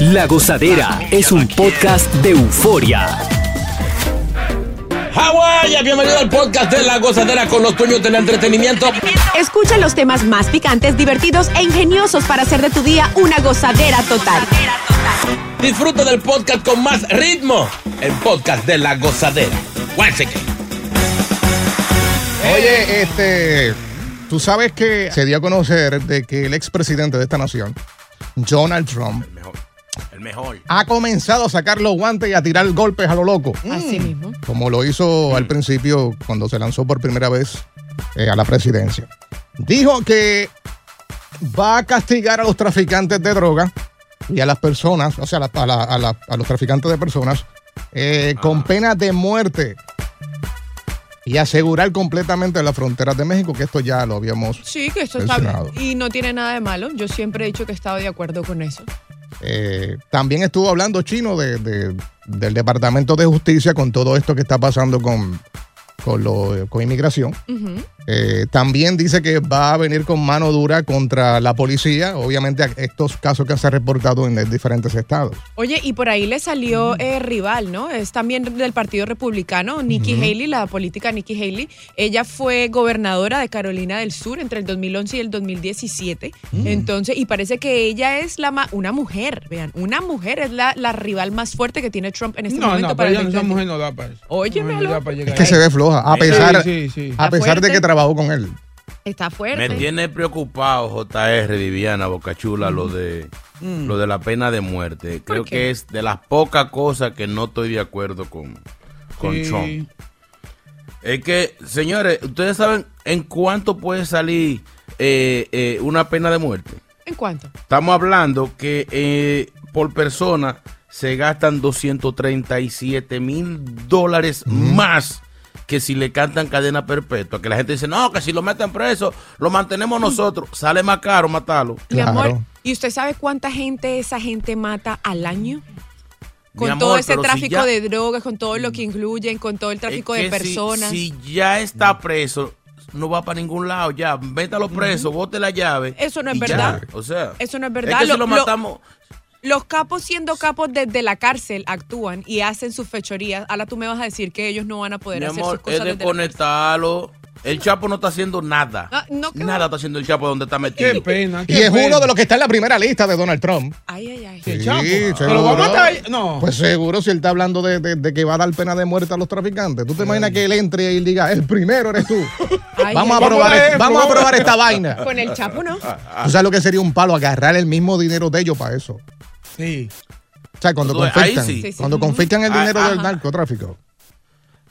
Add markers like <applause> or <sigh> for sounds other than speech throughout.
La Gozadera es un podcast de euforia. Hawái, bienvenido al podcast de La Gozadera con los dueños del entretenimiento. Escucha los temas más picantes, divertidos e ingeniosos para hacer de tu día una gozadera total. Disfruta del podcast con más ritmo. El podcast de La Gozadera. Oye, este, tú sabes que se dio a conocer de que el expresidente de esta nación, Donald Trump, El mejor. ha comenzado a sacar los guantes y a tirar golpes a lo loco. Así mismo. como lo hizo al principio cuando se lanzó por primera vez eh, a la presidencia. Dijo que va a castigar a los traficantes de droga y a las personas, o sea, a, la- a la- a la- a los traficantes de personas, eh, con pena de muerte y asegurar completamente las fronteras de México, que esto ya lo habíamos Sí, que esto está mencionado. bien. Y no tiene nada de malo. Yo siempre he dicho que he estado de acuerdo con eso. Eh, también estuvo hablando Chino de, de- del Departamento de Justicia con todo esto que está pasando con, con, lo- con inmigración. Eh, también dice que va a venir con mano dura contra la policía, obviamente a- estos casos que se han reportado en diferentes estados. Oye, y por ahí le salió eh, rival, ¿no? Es también del Partido Republicano, Nikki Haley, la política Nikki Haley. Ella fue gobernadora de Carolina del Sur entre el 2011 y el 2017. Entonces, y parece que ella es la ma- una mujer, vean, una mujer es la, la rival más fuerte que tiene Trump en este No, momento no, para pero el ella, esa 2020. mujer no da para eso. Óyeme, No, no da loco. para Es que ahí. se ve floja, a pesar, Sí, sí, sí. a pesar de que trabajó con él. Está fuerte. Me tiene preocupado, JR, Viviana, Bocachula, lo de, lo de la pena de muerte. Creo qué? que es de las pocas cosas que no estoy de acuerdo con, con Sí. Trump. Es que, señores, ustedes saben en cuánto puede salir eh, eh, una pena de muerte. ¿En cuánto? Estamos hablando que eh, por persona se gastan 237 mil dólares más que si le cantan cadena perpetua. Que la gente dice, no, que si lo meten preso, lo mantenemos nosotros. Sale más caro matarlo. Mi Claro. amor, ¿y usted sabe cuánta gente esa gente mata al año? Con todo ese si tráfico ya- de drogas, con todo lo que incluyen, con todo el tráfico Es de que personas. Si, ya está preso, no va para ningún lado. Ya, vétalo preso, bote la llave. Eso no es ya. verdad. O sea, Eso no es Es verdad. que si Lo- lo lo- matamos. Los capos siendo capos desde la cárcel actúan y hacen sus fechorías. Ahora tú me vas a decir que ellos no van a poder Mi hacer amor, sus cosas es desde la cárcel. desconectarlo. El Chapo no está haciendo nada. Ah, no, nada va- está haciendo el Chapo donde está metido. Qué pena. Y es pena. uno de los que está en la primera lista de Donald Trump. Ay, ay, ay. El Sí, Chapo. seguro. Pero va a matar. No. Pues seguro si él está hablando de, de- de que va a dar pena de muerte a los traficantes. ¿Tú te imaginas que él entre y diga, el primero eres tú? <laughs> Ay, vamos, a probar, Vamos a ver, vamos a probar. probar esta vaina. Con el chapo, ¿no? ¿Tú sabes lo que sería un palo? Agarrar el mismo dinero de ellos para eso. Sí. O sea, cuando Ahí confiscan. Sí, cuando confiscan el Ah, dinero del narcotráfico.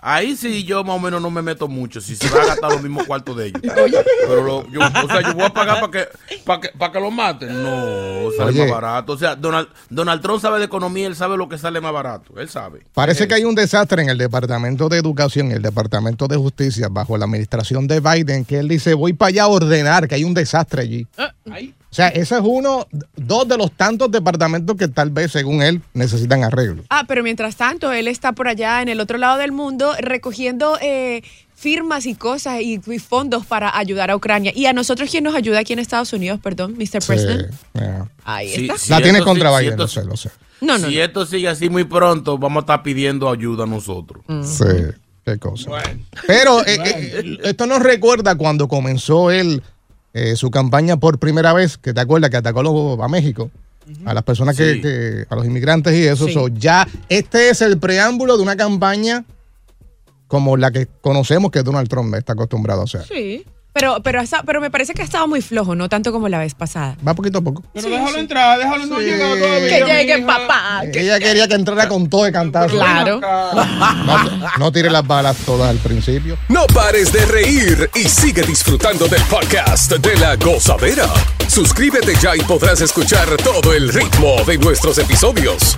Ahí sí yo más o menos no me meto mucho. Si se va a gastar los mismos cuartos de ellos. <laughs> Pero lo- yo, o sea, yo voy a pagar para que, para que, para que lo maten. No, sale Oye. más barato. O sea, Donald, Donald Trump sabe de economía, él sabe lo que sale más barato. Él sabe. Parece que hay un desastre en el Departamento de Educación y el Departamento de Justicia bajo la administración de Biden que él dice, voy para allá a ordenar, que hay un desastre allí. O sea, ese es uno, dos de los tantos departamentos que tal vez, según él, necesitan arreglo. Ah, pero mientras tanto, él está por allá en el otro lado del mundo recogiendo eh, firmas y cosas y, y fondos para ayudar a Ucrania. ¿Y a nosotros quién nos ayuda aquí en Estados Unidos? Perdón, Mr. Sí, President. yeah. Ahí Sí, está. sí. La tiene contra sí- si Biden, esto lo sé, lo sé. No, no, si no. esto sigue así muy pronto, vamos a estar pidiendo ayuda a nosotros. Sí, qué cosa. Pero <laughs> eh, eh, esto nos recuerda cuando comenzó él eh, su campaña por primera vez, que te acuerdas que atacó a México. a las personas que, Sí. que- a los inmigrantes y eso. Sí. So, ya este es el preámbulo de una campaña como la que conocemos que Donald Trump está acostumbrado a hacer. Sí. Pero, pero, ha estado- pero me parece que ha estado muy flojo, no tanto como la vez pasada. Va poquito a poco. Pero déjalo entrar, déjalo no Sí. llegado todavía. Que llegue papá. que- Ella quería que entrara con todo de cantazo. Claro. No, no tire las balas todas al principio. No pares de reír y sigue disfrutando del podcast de la gozadera. Suscríbete ya y podrás escuchar todo el ritmo de nuestros episodios.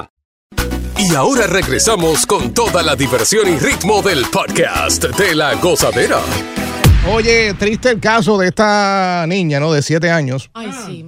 Y ahora regresamos con toda la diversión y ritmo del podcast de la gozadera. Oye, triste el caso de esta niña, ¿no? De siete años. Ay, sí.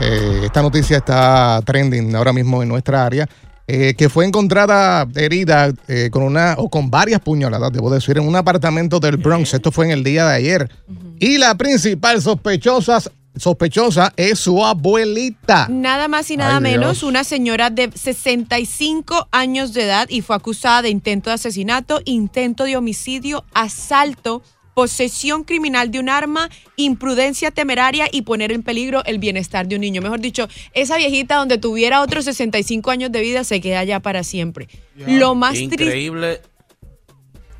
Eh, esta noticia está trending ahora mismo en nuestra área. eh, que fue encontrada herida eh, con una o con varias puñaladas, debo decir, en un apartamento del Bronx. Esto fue en el día de ayer. Y la principal sospechosa, sospechosa es su abuelita. Nada más y nada Ay, menos, Dios. una señora de 65 años de edad y fue acusada de intento de asesinato, intento de homicidio, asalto, posesión criminal de un arma, imprudencia temeraria y poner en peligro el bienestar de un niño. Mejor dicho, esa viejita donde tuviera otros 65 años de vida se queda ya para siempre. Lo más triste. Increíble.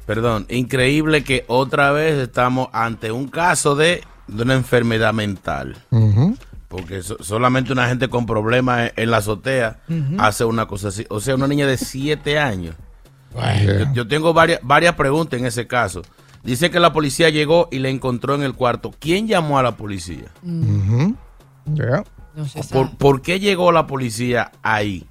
Perdón, increíble que otra vez estamos ante un caso de, de una enfermedad mental. Porque so- solamente una gente con problemas en, en la azotea hace una cosa así. O sea, una niña de 7 años. Yo, yo tengo varias, varias preguntas en ese caso. Dice que la policía llegó y le encontró en el cuarto. ¿Quién llamó a la policía? No se sabe. ¿Por, por qué llegó la policía ahí?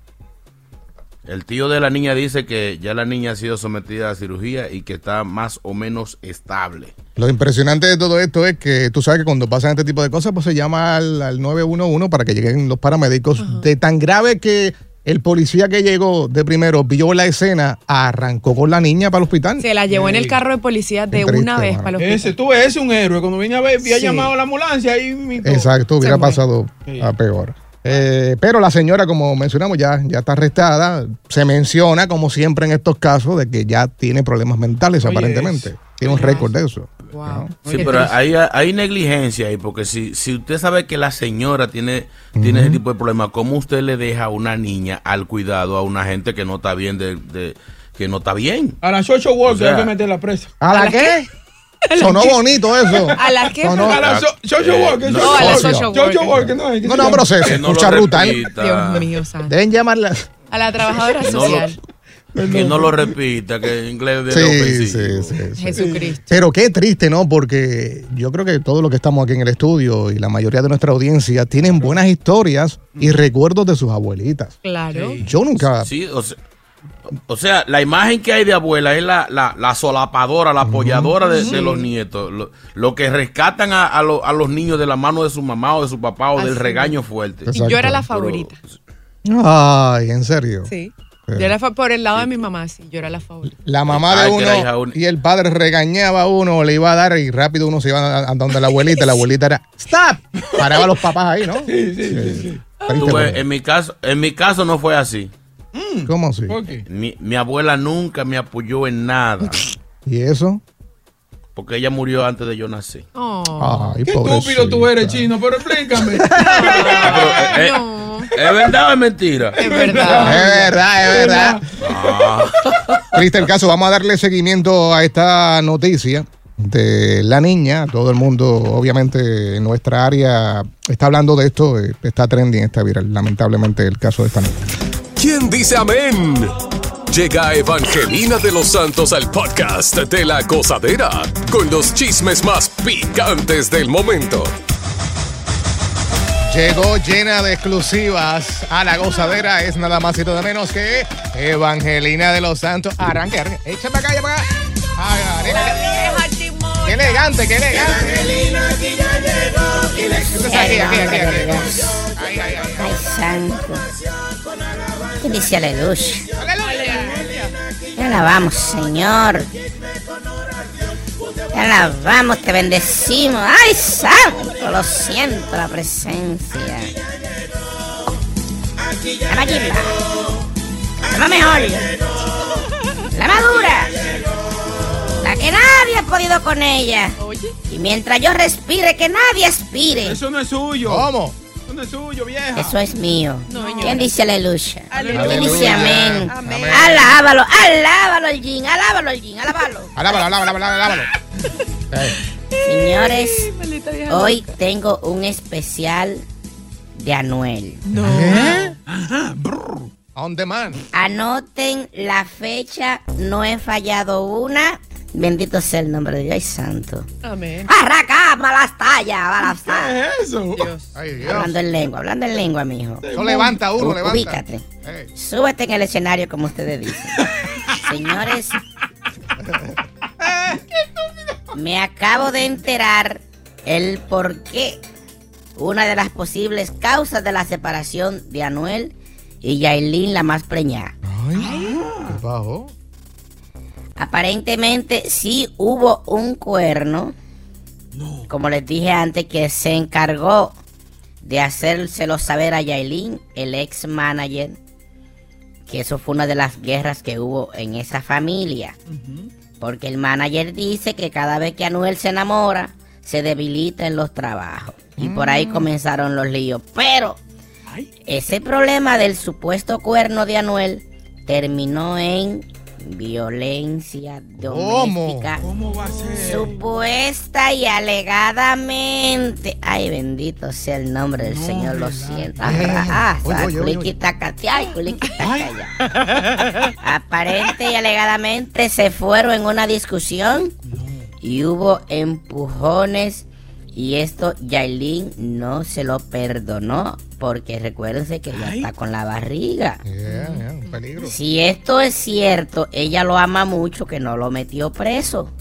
El tío de la niña dice que ya la niña ha sido sometida a cirugía y que está más o menos estable. Lo impresionante de todo esto es que tú sabes que cuando pasan este tipo de cosas, pues se llama al, al 911 para que lleguen los paramédicos. De tan grave que el policía que llegó de primero vio la escena, arrancó con la niña para el hospital. Se la llevó en el carro de policía de triste, una vez mano. para los Ese, tú ves, ese es un héroe. Cuando vine a ver, había Sí. llamado a la ambulancia y mi Exacto, hubiera pasado Sí. a peor. Eh, pero la señora, como mencionamos, ya, ya está arrestada. Se menciona, como siempre en estos casos, de que ya tiene problemas mentales, Oye, aparentemente. es- Tiene un récord de eso. Wow. ¿no? Sí, pero hay, hay negligencia ahí, porque si, si usted sabe que la señora tiene, tiene ese tipo de problemas, ¿cómo usted le deja a una niña al cuidado a una gente que no está bien, de, de- que no está bien? A la Social Worker O sea- hay que meter la presa. ¿A la qué? <laughs> Sonó bonito eso. ¿A la qué? Sonó- A la so- Social Eh, Worker. no, a la social worker. No, que No, Que escucha lo brutal. repita. Dios mío, santo. Deben llamarla. A la trabajadora social. Que no lo repita, que en inglés es Sí, sí, sí, sí. Jesucristo. Pero qué triste, ¿no? Porque yo creo que todos los que estamos aquí en el estudio y la mayoría de nuestra audiencia tienen buenas historias y recuerdos de sus abuelitas. Claro. Yo nunca. Sí, o sea, o sea, la imagen que hay de abuela es la, la, la solapadora, la apoyadora de, de los nietos. Lo, lo que rescatan a, a lo- a los niños de la mano de su mamá o de su papá o del Así regaño fuerte. Exacto. Y yo era la Pero- favorita. Ay, en serio. Sí. Sí. Yo era por el lado de mi mamá, sí. Yo era la favorita. La mamá de uno y el padre regañaba a uno, le iba a dar y rápido uno se iba a, a donde la abuelita. La <laughs> abuelita era ¡Stop! Paraba a los papás ahí, ¿no? Sí, sí, sí. sí. Triste, Tú ves, pero- en mi caso, en mi caso no fue así. ¿Cómo así? ¿Por qué? Mi, mi abuela nunca me apoyó en nada, <laughs> ¿Y eso? porque ella murió antes de yo nacer. Oh. Ay, Qué pobrecita. estúpido tú eres, chino, pero explícame. <laughs> Eh, No, ¿Es verdad o es mentira? es Es verdad. verdad, es verdad. Ah, Triste el caso. Vamos a darle seguimiento a esta noticia. de la niña. Todo el mundo, obviamente, en nuestra área está hablando de esto. eh, Está trending, está viral. Lamentablemente, el caso de esta niña. ¿Quién dice amén? Llega Evangelina de los Santos al podcast de la gozadera con los chismes más picantes del momento. Llegó llena de exclusivas a la gozadera. Es nada más y nada menos que Evangelina de los Santos. Arranque, arranque. Échame para acá, para acá. Qué elegante, qué elegante. Siéntese aquí, aquí, aquí, aquí. Ay, ay, ay. Ay, santo. ¿Qué dice aleluya? Te alabamos, Señor. Te alabamos, te bendecimos. ¡Ay, santo! Lo siento, la presencia. La linda. La más mejor. La más dura. La que nadie ha podido con ella. Y mientras yo respire, que nadie aspire. Eso no es suyo. ¿Cómo? Eso no es suyo, vieja. Eso es mío. ¿Quién dice aleluya? Aleluya. ¿Quién dice amén? Amén. Alábalo, alábalo el yin, alábalo el yin, alábalo. Alábalo, alábalo, alábalo, alábalo. Eh, Señores, hoy tengo un especial de Anuel. On demand. Anoten la fecha, no he fallado una. Bendito sea el nombre de Dios, ay santo. Amén. Arraca, malas tallas, malas ¿Qué tallas. es eso? Dios. Ay, Dios. Hablando en lengua, hablando en lengua, mijo. Eso levanta uno, levanta. Ubícate. Ey. Súbete en el escenario como ustedes dicen. <laughs> Señores, <laughs> me acabo de enterar el por qué una de las posibles causas de la separación de Anuel y Yailin la más preñada. Ay, ¿qué bajó? Aparentemente sí hubo un cuerno, como les dije antes, que se encargó de hacérselo saber a Yailin, el ex manager, que eso fue una de las guerras que hubo en esa familia. Porque el manager dice que cada vez que Anuel se enamora, se debilita en los trabajos. Y por ahí comenzaron los líos. Pero ese problema del supuesto cuerno de Anuel terminó en violencia doméstica. ¿Cómo va a ser? Supuesta y alegadamente. Ay, bendito sea el nombre del Señor, lo siento. Ah, ay, culiquitacaya. Aparente y alegadamente se fueron en una discusión y hubo empujones. Y esto Yailin no se lo perdonó porque recuérdense que ya está con la barriga. Yeah, yeah, un peligro. Si esto es cierto, ella lo ama mucho que no lo metió preso.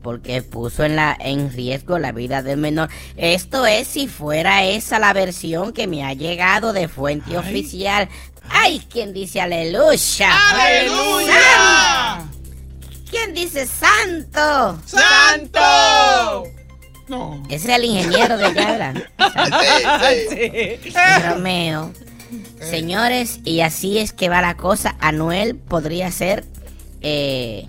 Porque puso en, la, en riesgo la vida del menor. Esto es si fuera esa la versión que me ha llegado de fuente oficial. ¡Ay! ¿Quién dice aleluya? ¡Aleluya! ¿Quién dice santo? ¡Santo! No. Ese es el ingeniero de allá, <laughs> <laughs> Romeo. Señores, y así es que va la cosa. Anuel podría ser eh,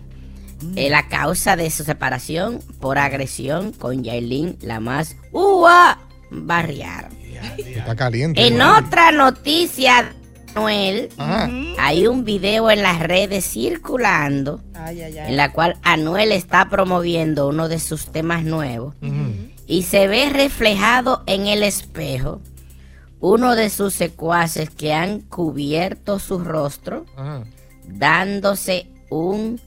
eh, la causa de su separación por agresión con Yailin, la más ua barriar. Está caliente. En otra noticia, Anuel, Ajá. hay un video en las redes circulando Ay, ay, ay. en la cual Anuel está promoviendo uno de sus temas nuevos y se ve reflejado en el espejo uno de sus secuaces que han cubierto su rostro Ajá. dándose un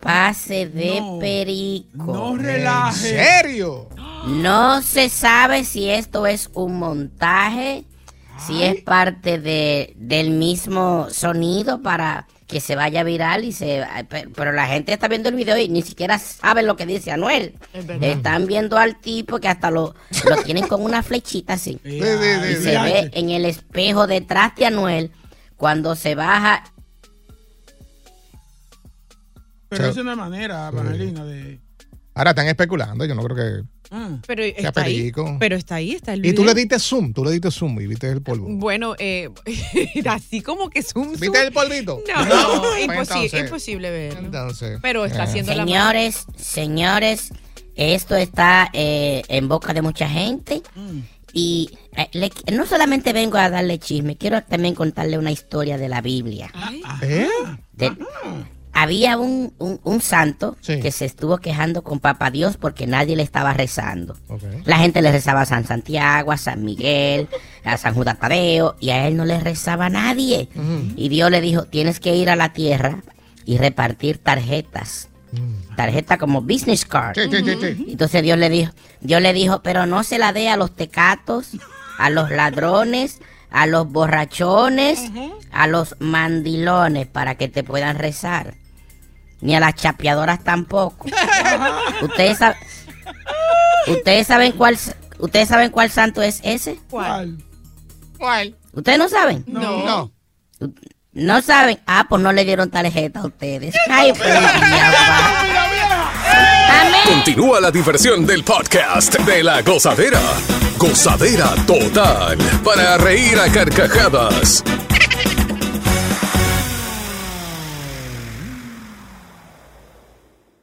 pase de No. perico. No ¿En relaje. serio? No se sabe si esto es un montaje, si es parte de, del mismo sonido para que se vaya viral y se pe- pero la gente está viendo el video y ni siquiera sabe lo que dice Anuel. Es. Están viendo al tipo que hasta lo, lo tienen con una flechita así. Sí, sí, sí, Y se ve en el espejo detrás de Anuel cuando se baja. Pero es una manera, Evangelina, de. Ahora están especulando. Yo no creo que. Ah. Pero está ahí. Pero está ahí, está el Y tú video. le diste zoom. Tú le diste zoom y viste el polvo. Bueno, eh, <laughs> así como que es un... ¿Viste el polvito? No, Pues entonces- imposible verlo. Entonces. Pero está eh, haciendo la Señores, señores, esto está eh, en boca de mucha gente. Y eh, le- no solamente vengo a darle chisme, quiero también contarle una historia de la Biblia. Ay, ¿Eh? De- había un, un- un santo Sí. que se estuvo quejando con Papá Dios porque nadie le estaba rezando. La gente le rezaba a San Santiago, a San Miguel, a San Judas Tadeo, y a él no le rezaba a nadie. Y Dios le dijo, tienes que ir a la tierra y repartir tarjetas. Tarjeta como business card. Sí, sí, sí, sí. Entonces Dios le dijo, Dios le dijo, pero no se la dé a los tecatos, a los ladrones, a los borrachones, a los mandilones para que te puedan rezar. Ni a las chapeadoras tampoco. <laughs> Ustedes saben, ustedes saben cuál ustedes saben cuál santo es ese? ¿Cuál? ¿Cuál? ¿Ustedes no saben? No. No. ¿No saben? Ah, pues no le dieron tarjeta a ustedes. Ay, pues. <laughs> Continúa la diversión del podcast de la gozadera. Gozadera total. Para reír a carcajadas.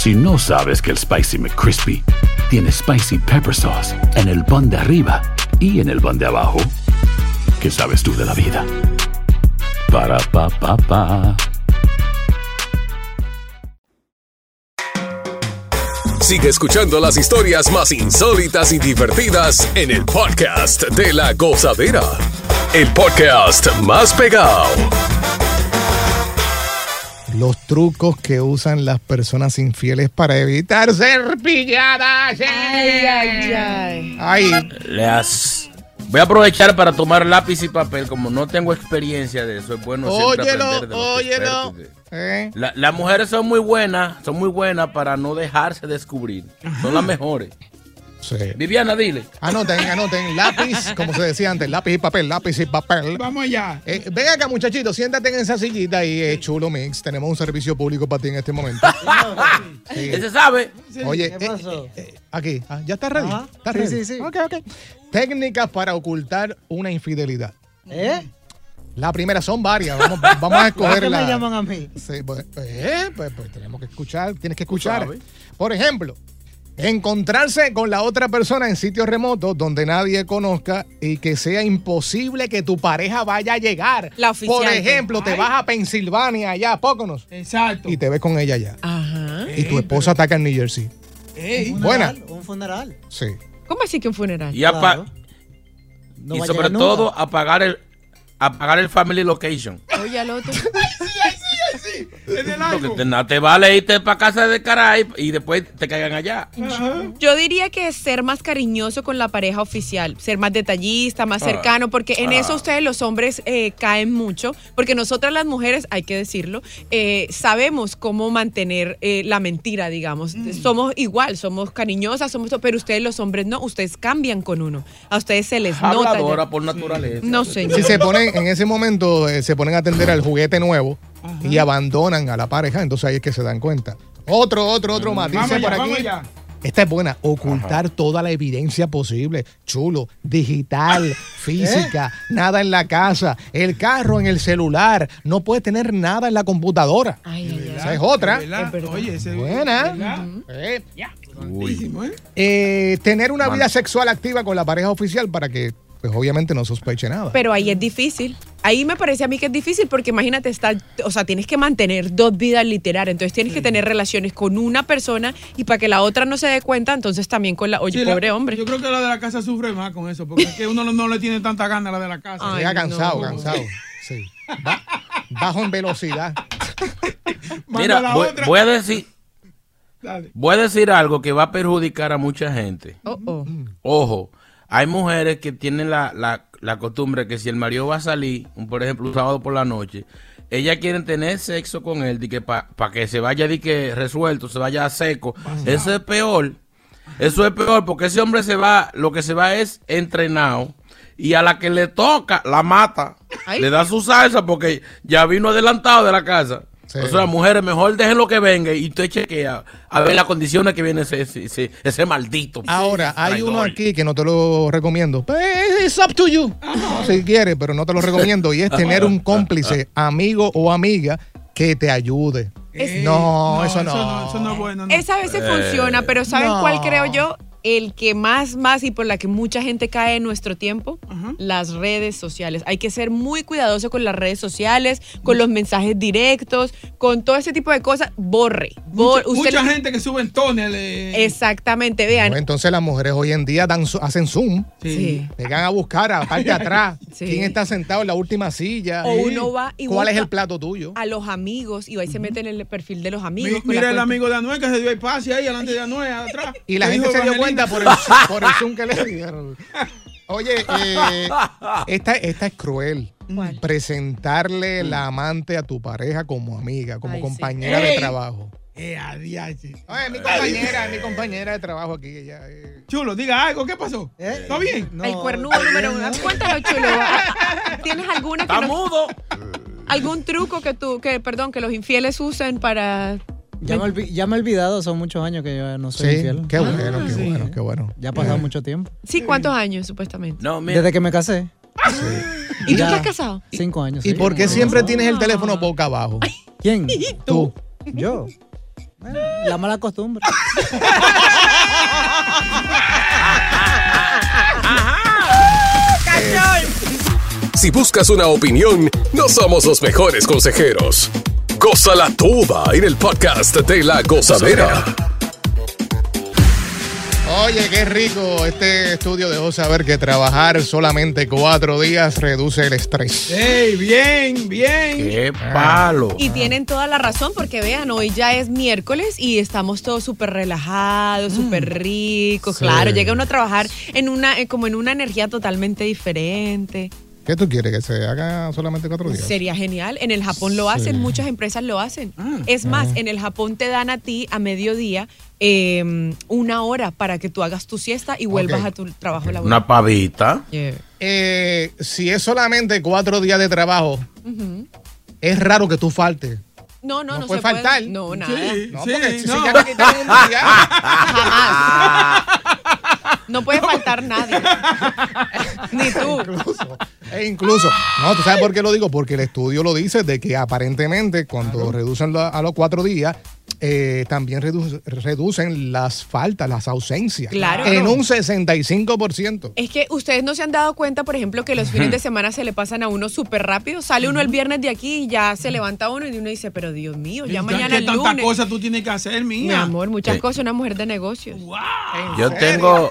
Si no sabes que el Spicy McCrispy tiene Spicy Pepper Sauce en el pan de arriba y en el pan de abajo, ¿qué sabes tú de la vida? Para, pa, pa, pa. Sigue escuchando las historias más insólitas y divertidas en el podcast de la gozadera. El podcast más pegado. Los trucos que usan las personas infieles para evitar ser pilladas. Ay, ay, ay. Ay, Las... Voy a aprovechar para tomar lápiz y papel. Como no tengo experiencia de eso, es bueno siempre óyelo, aprender de los óyelo. Eh, La- las mujeres son muy buenas, son muy buenas para no dejarse descubrir. Son las mejores. Sí. Viviana, dile. Anoten, anoten. Lápiz, como se decía antes, lápiz y papel, lápiz y papel. Vamos allá. Eh, ven acá, muchachito, siéntate en esa sillita y eh, chulo mix. Tenemos un servicio público para ti en este momento. <laughs> Sí. Ese sabe. Oye, ¿Qué eh, pasó? eh, eh, aquí, ah, ¿ya está ready? Ajá. ¿Está Sí, ready? sí, sí. Ok, ok. Técnicas para ocultar una infidelidad. ¿Eh? La primera son varias. Vamos, vamos a <laughs> ¿Por escoger qué la. me llaman a mí? Sí, pues, eh, pues, pues tenemos que escuchar, tienes que escuchar. Por ejemplo, encontrarse con la otra persona en sitios remotos donde nadie conozca y que sea imposible que tu pareja vaya a llegar. La oficial. Por ejemplo, te vas a Pensilvania allá, Póconos, Exacto. y te ves con ella allá. Ajá. Y tu esposa ataca en New Jersey. Ey, Un Buena. funeral, Un funeral. Sí. ¿Cómo así que un funeral? Y, apa- Claro. No y va a sobre todo apagar el, apagar el family location. Oye, al otro. <laughs> en el te, no te vale irte para casa de caray y después te caigan allá. Ajá. Yo diría que ser más cariñoso con la pareja oficial, ser más detallista, más Ah. cercano, porque en Ah. eso ustedes los hombres eh, caen mucho, porque nosotras las mujeres, hay que decirlo, eh, sabemos cómo mantener eh, la mentira, digamos. Somos igual, somos cariñosas, somos, pero ustedes los hombres no, ustedes cambian con uno. A ustedes se les nota. ya. Habladora por naturaleza. No, señor. Si se ponen, en ese momento, eh, se ponen a atender al juguete nuevo y abandonan a la pareja, entonces ahí es que se dan cuenta. Otro, otro, otro más. Vamos Dice allá, por vamos aquí. Esta es buena. Ocultar toda la evidencia posible. Chulo. Digital, <laughs> física, nada en la casa, el carro en el celular. No puedes tener nada en la computadora. Ay, ay, ay. Esa es otra. Es. Oye, ese Buena. Eh, ¿eh? eh, tener una vida sexual activa con la pareja oficial para que, pues obviamente, no sospeche nada. Pero ahí es difícil. Ahí me parece a mí que es difícil porque imagínate estar, o sea, tienes que mantener dos vidas literarias, entonces tienes que tener relaciones con una persona y para que la otra no se dé cuenta, entonces también con la, oye, Sí, la- pobre hombre. Yo creo que la de la casa sufre más con eso, porque es que uno no, no le tiene tanta gana a la de la casa. Ay, Llega cansado, no. cansado. Sí. Ba- bajo en velocidad. <laughs> Mira, la voy, otra. voy a decir, Dale. voy a decir algo que va a perjudicar a mucha gente. Oh, oh. Ojo, hay mujeres que tienen la, la, la costumbre que si el marido va a salir, un- por ejemplo, un sábado por la noche, ellas quieren tener sexo con él para que se vaya de que resuelto, se vaya a seco. Eso es peor. Eso es peor porque ese hombre se va, lo que se va es entrenado y a la que le toca la mata. Ay. Le da su salsa porque ya vino adelantado de la casa. Sí. O sea, mujeres, mejor dejen lo que venga y usted chequea a ver las condiciones que viene ese, ese, ese- ese maldito. Ahora, hay traidor. uno aquí que no te lo recomiendo. Pues, It's up to you. No, si quieres, pero no te lo recomiendo. Y es tener un cómplice, amigo o amiga que te ayude. Es- no, eso no. Eso no, eso no es bueno. no. Esa a veces Eh, funciona, pero ¿saben no. cuál creo yo? El que más, más y por la que mucha gente cae en nuestro tiempo, las redes sociales. Hay que ser muy cuidadoso con las redes sociales, con los mensajes directos, con todo ese tipo de cosas. Borre. Bor- Mucha, usted- mucha gente que sube en tonel. Exactamente, vean. No, entonces las mujeres hoy en día dan, hacen zoom. Sí. Llegan a buscar a la parte de atrás. <laughs> Sí. ¿Quién está sentado en la última silla? O uno va y ¿Cuál es el plato tuyo? a los amigos y va y se mete en el perfil de los amigos. mi- mira el cuenta. amigo de Anuel que se dio el pase ahí, delante de Anuel, atrás. Y la ¿Qué gente se dio Evangelina? Por el, <laughs> por el zoom que le dieron. Oye, eh, esta, esta es cruel. ¿Cuál? Presentarle la amante a tu pareja como amiga, como Ay, sí. compañera de Ey. trabajo. Eh, adiós. Oye, mi compañera, mi compañera de trabajo aquí. Ella, eh. Chulo, diga algo, ¿qué pasó? ¿Está bien? el cuernudo número uno. Cuéntalo, chulo. <laughs> ¿Tienes alguna que Está nos- mudo. algún truco que tú, que, perdón, que los infieles usen para Ya me, olvi- ya me he olvidado, son muchos años que yo no soy Sí, infiel. qué bueno, qué Sí. bueno, qué bueno. Ya ha pasado mucho tiempo. Sí, ¿cuántos años supuestamente? No, mira. Desde que me casé. ¿Y tú Ya. estás casado? Cinco años. ¿Y sí. por qué siempre tienes el teléfono boca abajo? ¿Quién? Tú. Yo. Bueno, la mala costumbre. Si buscas una opinión, no somos los mejores consejeros. Gózala toda en el podcast de la gozadera. Oye, qué rico. Este estudio dejó saber que trabajar solamente cuatro días reduce el estrés. ¡Ey, bien, bien! ¡Qué palo! Y tienen toda la razón porque vean, hoy ya es miércoles y estamos todos súper relajados, súper ricos. Sí. Claro, llega uno a trabajar en una, eh, como en una energía totalmente diferente. ¿Qué tú quieres? ¿Que se haga solamente cuatro días? Sería genial. En el Japón lo hacen, muchas empresas lo hacen. Es más, en el Japón te dan a ti a mediodía eh, una hora para que tú hagas tu siesta y vuelvas a tu trabajo laboral. Una pavita. Yeah. Eh, si es solamente cuatro días de trabajo, es raro que tú faltes. No, no, No no, puede se puede. faltar. No, nada. No, Sí, porque si, no. si ya me quitaron un día, <laughs> <laughs> Jamás. No puede faltar nadie. <laughs> Ni tú. incluso, e incluso, no, ¿tú sabes por qué lo digo? Porque el estudio lo dice de que aparentemente cuando reducen a los cuatro días, eh, también redu- reducen las faltas, las ausencias. Claro. En un 65%. Es que ustedes no se han dado cuenta, por ejemplo, que los fines de semana se le pasan a uno súper rápido. Sale uno el viernes de aquí y ya se levanta uno y uno dice, pero Dios mío, ya mañana ¿Qué el tanta lunes. cosa tú tienes que hacer, mía? Mi amor, muchas Sí. cosas, una mujer de negocios. Yo tengo,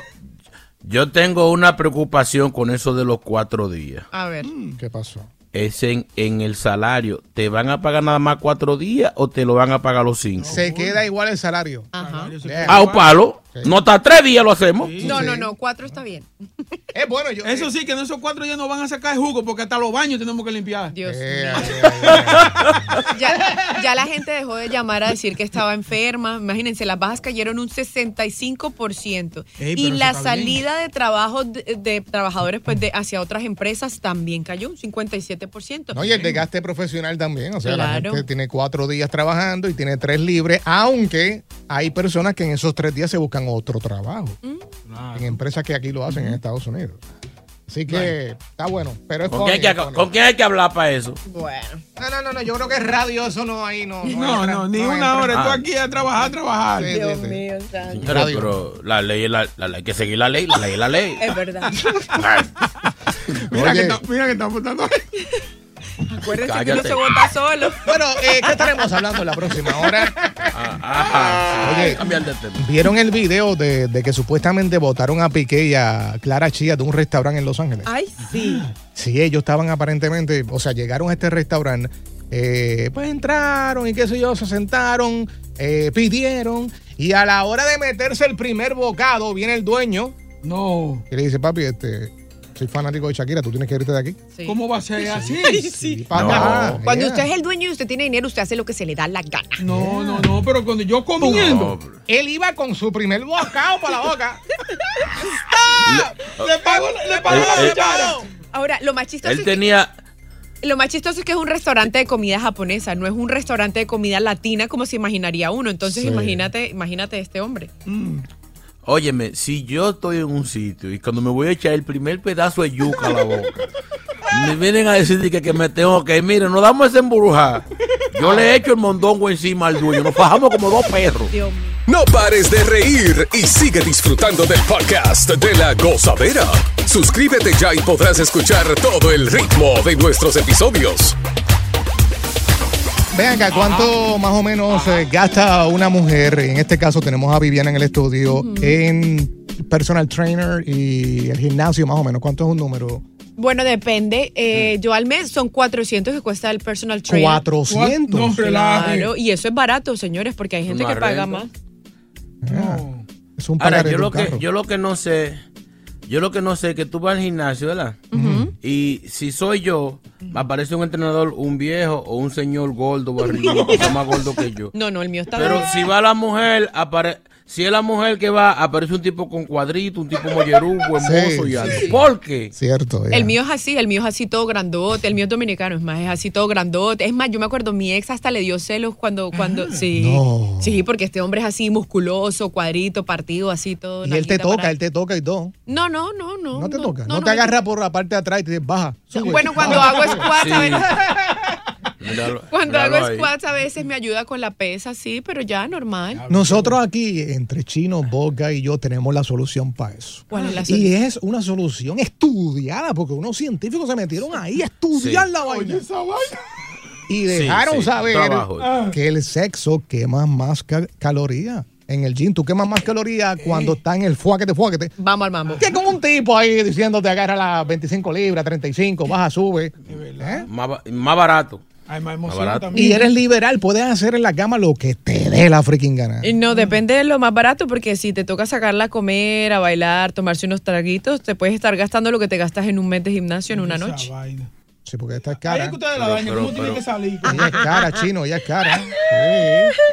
yo tengo una preocupación con eso de los cuatro días. A ver. ¿Qué pasó? Es en, en el salario. ¿Te van a pagar nada más cuatro días o te lo van a pagar los cinco? Se queda igual el salario. Ajá. Ah, un palo. No está tres días lo hacemos. No, no, no, cuatro está bien. <laughs> Es bueno, yo. Eso sí, que en esos cuatro días nos van a sacar el jugo porque hasta los baños tenemos que limpiar. Dios Eh, mío. eh, <laughs> eh, Ya, ya la gente dejó de llamar a decir que estaba enferma. Imagínense, las bajas cayeron un 65%. Ey, y la bien. salida de trabajo de, de trabajadores pues de hacia otras empresas también cayó un 57%. No, y el desgaste profesional también. O sea, la Claro. gente tiene cuatro días trabajando y tiene tres libres, aunque hay personas que en esos tres días se buscan otro trabajo. Mm. En empresas que aquí lo hacen en Estados Unidos. Así que está bueno. Pero es ¿Con hay que, funny, con quién hay que hablar para eso? Bueno. No, no, no, no, yo creo que es radio, eso no ahí no. No, entra, no, ni una entra. hora. Tú Ah. aquí a trabajar, a trabajar. Sí, Dios sí, sí. mío, santo. Señores, Radio. pero la ley es la, la ley. Hay que seguir la ley. La ley es la ley. Es verdad. <laughs> Mira, que está, mira que está apuntando. Acuérdense que uno se vota solo. Bueno, eh, ¿qué estaremos hablando la próxima hora? Ah, ajá. Oye. cambiar de tema. ¿Vieron el video de, de que supuestamente votaron a Piqué y a Clara Chía de un restaurante en Los Ángeles? Ay, sí. Sí, ellos estaban aparentemente, o sea, llegaron a este restaurante, eh, pues entraron y qué sé yo, se sentaron, eh, pidieron y a la hora de meterse el primer bocado viene el dueño No. y le dice, papi, este, soy fanático de Shakira, tú tienes que irte de aquí. Sí. ¿Cómo va a ser así? Sí. Pa' No. acá, Cuando yeah. usted es el dueño y usted tiene dinero, usted hace lo que se le da la gana. No, no, no, pero cuando yo comiendo, No, Él iba con su primer bocado para la boca. <laughs> le pago, le pago Eh, la eh, cuchara. Ahora, lo más chistoso Él es que tenía, Lo más chistoso es que es un restaurante de comida japonesa, no es un restaurante de comida latina como se imaginaría uno. Entonces Sí. imagínate, imagínate este hombre. Óyeme, si yo estoy en un sitio y cuando me voy a echar el primer pedazo de yuca a la boca, me vienen a decir que, que me tengo que, mire, nos damos esa embrujar. Yo le echo el mondongo encima al dueño, nos fajamos como dos perros. No pares de reír y sigue disfrutando del podcast de la gozadera. Suscríbete ya y podrás escuchar todo el ritmo de nuestros episodios. Vean acá, ¿cuánto más o menos eh, gasta una mujer? En este caso tenemos a Viviana en el estudio en personal trainer y el gimnasio más o menos. ¿Cuánto es un número? Bueno, depende. Eh, yo al mes son 400 que cuesta el personal trainer. 400. No, relaje. Claro, y eso es barato, señores, porque hay gente que paga renta. más. Es un Ahora, yo de lo, un que, carro. yo lo que no sé, yo lo que no sé es que tú vas al gimnasio, ¿verdad? Y si soy yo, me aparece un entrenador, un viejo o un señor gordo, barrigudo, que está más gordo que yo. <laughs> No, no, el mío está Pero bien. si va la mujer, apare si es la mujer que va, aparece un tipo con cuadrito, un tipo mollerugo, hermoso Sí, y alto. sí. ¿Por qué? Cierto. ya. El mío es así, el mío es así todo grandote, el mío es dominicano, es más, es así todo grandote. Es más, yo me acuerdo, mi ex hasta le dio celos cuando, cuando, <gasps> sí. no. Sí, porque este hombre es así musculoso, cuadrito, partido, así todo. Y él te toca, para- él te toca y todo. No, no, no, no. No te toca. No, no te agarra por la parte de atrás y te dice, baja. sube. Bueno, cuando baja, <laughs> hago sube. squats, Sí. <laughs> Míralo- <laughs> cuando míralo hago ahí. squats a veces me ayuda con la pesa, sí, pero ya normal. Nosotros aquí, entre Chino, Boga y yo, tenemos la solución para eso. ¿Cuál es la Y solución? es una solución estudiada, porque unos científicos se metieron ahí a estudiar Sí. la vaina. Y Sí, dejaron sí, saber trabajo. que el sexo quema más ca- calorías. En el gym, tú quemas más calorías cuando está en el fuáquete, fuáquete. Vamos al mambo. Que con un tipo ahí diciéndote agarra las 25 libras, 35, baja, sube. ¿Eh? Más, más barato. Hay más emoción barato. también. Y eres liberal, puedes hacer en la cama lo que te dé la freaking gana. Y No, depende de lo más barato, porque si te toca sacarla a comer, a bailar, tomarse unos traguitos, te puedes estar gastando lo que te gastas en un mes de gimnasio en una Esa noche. vaina. Sí, porque esta es Ahí cara. es que ustedes la Pero- dañan, pero- ¿cómo tiene pero- que salir? Ella es cara, chino, ella es cara. Sí.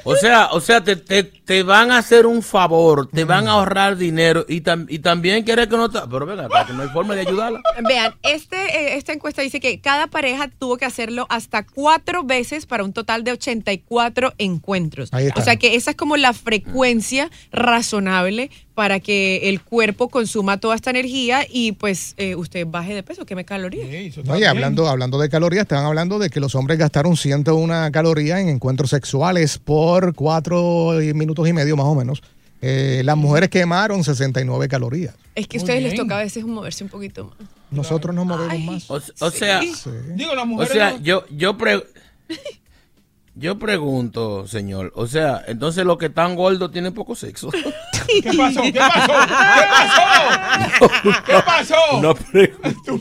O sea, o sea, te, te, te van a hacer un favor, te van a ahorrar dinero y, tam- y también quieres que no te... Pero venga, que no hay forma de ayudarla. Vean, este, eh, esta encuesta dice que cada pareja tuvo que hacerlo hasta cuatro veces para un total de 84 encuentros. Ahí está. O sea que esa es como la frecuencia razonable para que el cuerpo consuma toda esta energía y pues eh, usted baje de peso, queme calorías. Sí, hablando, hablando de calorías, estaban hablando de que los hombres gastaron 101 calorías en encuentros sexuales por cuatro minutos y medio más o menos. Eh, las mujeres quemaron 69 calorías. Es que a ustedes les bien. toca a veces moverse un poquito más. Nosotros nos movemos Ay. más. O, o sea, Sí. Digo, las o mujeres. sea, no- yo, yo, pre- <laughs> yo pregunto, señor, o sea, entonces los que están gordos tienen poco sexo. <laughs> ¿Qué pasó? ¿Qué pasó? ¿Qué pasó? ¿Qué pasó? <laughs> No pregunto.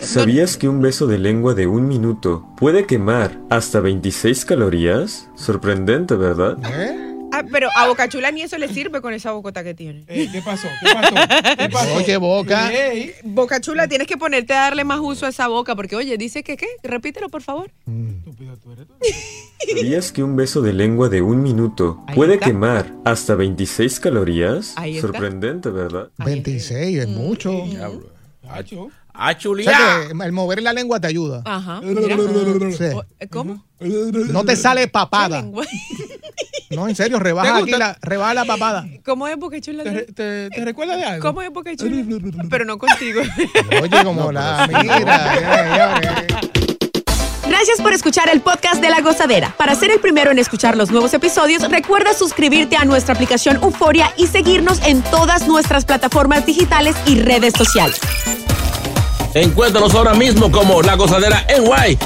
¿Sabías que un beso de lengua de un minuto puede quemar hasta 26 calorías? Sorprendente, ¿verdad? ¿Eh? Ah, pero a Bocachula ni eso le sirve con esa bocota que tiene. Eh, ¿Qué pasó? ¿Qué pasó? ¿Qué pasó? Oye, Boca. Ey, Boca Chula, tienes que ponerte a darle más uso a esa boca, porque oye, dice que qué, repítelo por favor. estúpido tú eres. ¿Sabías que un beso de lengua de un minuto Ahí puede está. quemar hasta 26 calorías? Ahí está. Sorprendente, ¿verdad? 26 es mucho. Macho. Ah, O chulía. el mover la lengua te ayuda. Ajá. Sí. Eh, ¿Cómo? No te sale papada. No, en serio, rebaja ¿Te aquí la, rebaja la papada. ¿Cómo es Boca Chula? ¿Te, te, te recuerda de algo? ¿Cómo es Boca Chula? Pero no contigo. Oye, como la mira. eh, eh, Gracias por escuchar el podcast de La Gozadera. Para ser el primero en escuchar los nuevos episodios, recuerda suscribirte a nuestra aplicación Euforia y seguirnos en todas nuestras plataformas digitales y redes sociales. Encuéntranos ahora mismo como La Gozadera en Guay.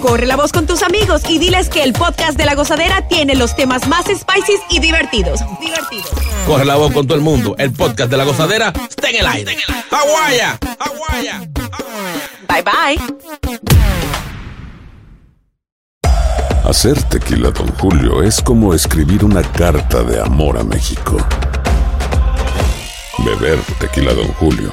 Corre la voz con tus amigos y diles que el podcast de La Gozadera tiene los temas más spicy y divertidos. Divertidos. Corre la voz con todo el mundo. El podcast de La Gozadera está en el aire. ¡Aguaya! ¡Aguaya! Bye bye. Hacer tequila, Don Julio, es como escribir una carta de amor a México. Beber tequila, Don Julio,